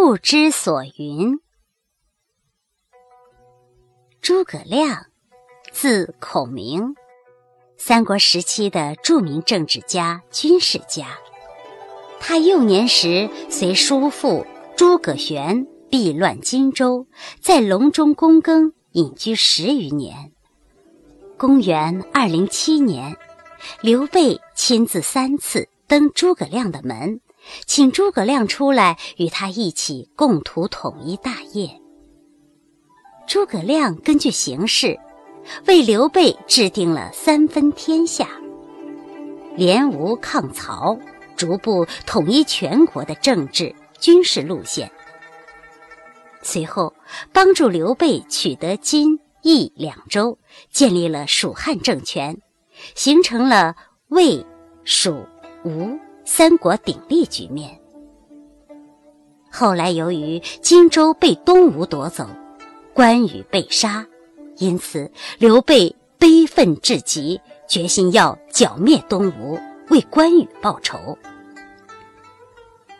不知所云。诸葛亮，字孔明，三国时期的著名政治家、军事家。他幼年时随叔父诸葛玄避乱荆州，在隆中躬耕，隐居十余年。公元二零七年，刘备亲自三次登诸葛亮的门。请诸葛亮出来与他一起共图统一大业。诸葛亮根据形势，为刘备制定了三分天下、联吴抗曹、逐步统一全国的政治军事路线。随后，帮助刘备取得荆益两州，建立了蜀汉政权，形成了魏、蜀、吴。三国鼎立局面。后来由于荆州被东吴夺走，关羽被杀，因此刘备悲愤至极，决心要剿灭东吴，为关羽报仇。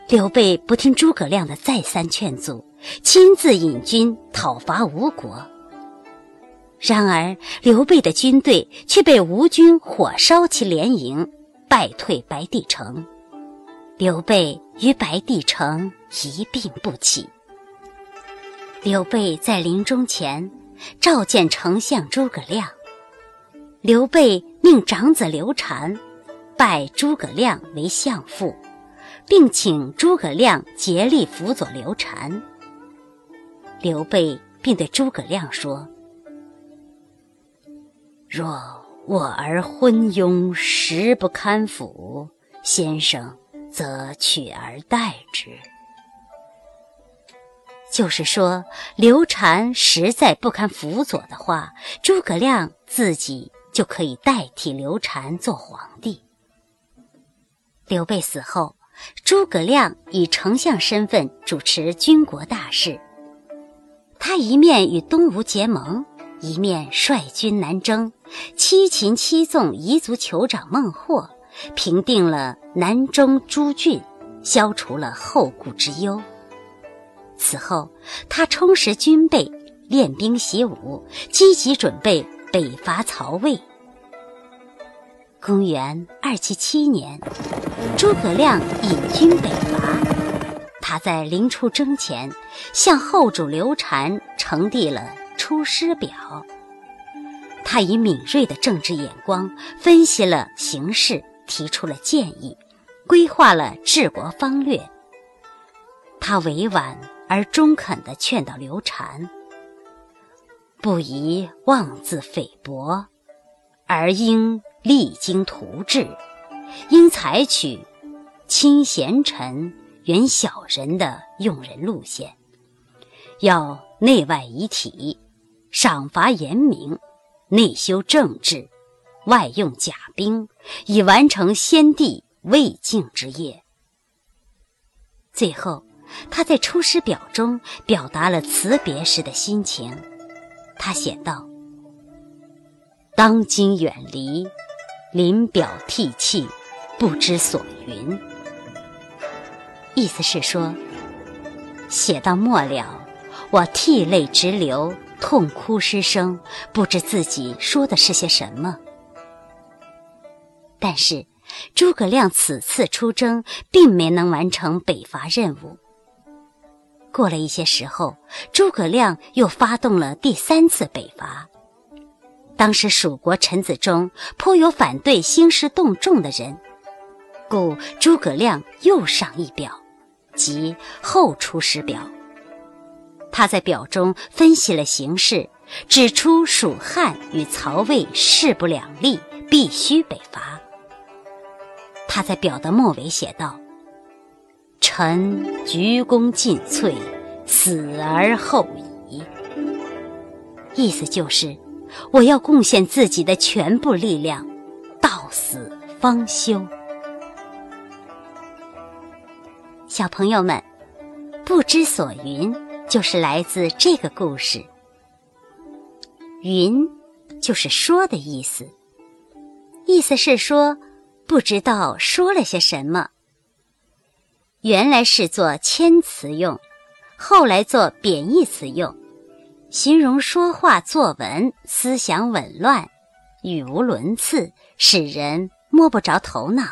刘备不听诸葛亮的再三劝阻，亲自引军讨伐吴国。然而刘备的军队却被吴军火烧其连营，败退白帝城。刘备与白帝城一病不起。刘备在临终前召见丞相诸葛亮，刘备命长子刘禅拜诸葛亮为相父，并请诸葛亮竭力辅佐刘禅。刘备并对诸葛亮说：“若我儿昏庸，实不堪辅，先生。”则取而代之。就是说，刘禅实在不堪辅佐的话，诸葛亮自己就可以代替刘禅做皇帝。刘备死后，诸葛亮以丞相身份主持军国大事。他一面与东吴结盟，一面率军南征，七擒七纵彝族酋长孟获。平定了南中诸郡，消除了后顾之忧。此后，他充实军备，练兵习武，积极准备北伐曹魏。公元二七七年，诸葛亮引军北伐。他在临出征前，向后主刘禅呈递了《出师表》。他以敏锐的政治眼光分析了形势。提出了建议，规划了治国方略。他委婉而中肯地劝导刘禅：不宜妄自菲薄，而应励精图治，应采取亲贤臣、远小人的用人路线，要内外一体，赏罚严明，内修政治。外用甲兵，以完成先帝未竟之业。最后，他在《出师表》中表达了辞别时的心情。他写道：“当今远离，临表涕泣，不知所云。”意思是说，写到末了，我涕泪直流，痛哭失声，不知自己说的是些什么。但是，诸葛亮此次出征并没能完成北伐任务。过了一些时候，诸葛亮又发动了第三次北伐。当时蜀国臣子中颇有反对兴师动众的人，故诸葛亮又上一表，即后出师表。他在表中分析了形势，指出蜀汉与曹魏势不两立，必须北伐。他在表的末尾写道：“臣鞠躬尽瘁，死而后已。”意思就是，我要贡献自己的全部力量，到死方休。小朋友们，不知所云，就是来自这个故事。云，就是说的意思，意思是说。不知道说了些什么，原来是做谦词用，后来做贬义词用，形容说话作文思想紊乱，语无伦次，使人摸不着头脑。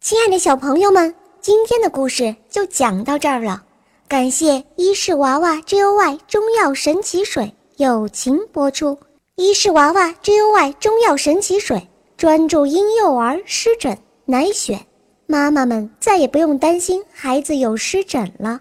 亲爱的小朋友们，今天的故事就讲到这儿了。感谢伊氏娃娃 Joy 中药神奇水友情播出。伊氏娃娃 Joy 中药神奇水专注婴幼儿湿疹。奶癣，妈妈们再也不用担心孩子有湿疹了。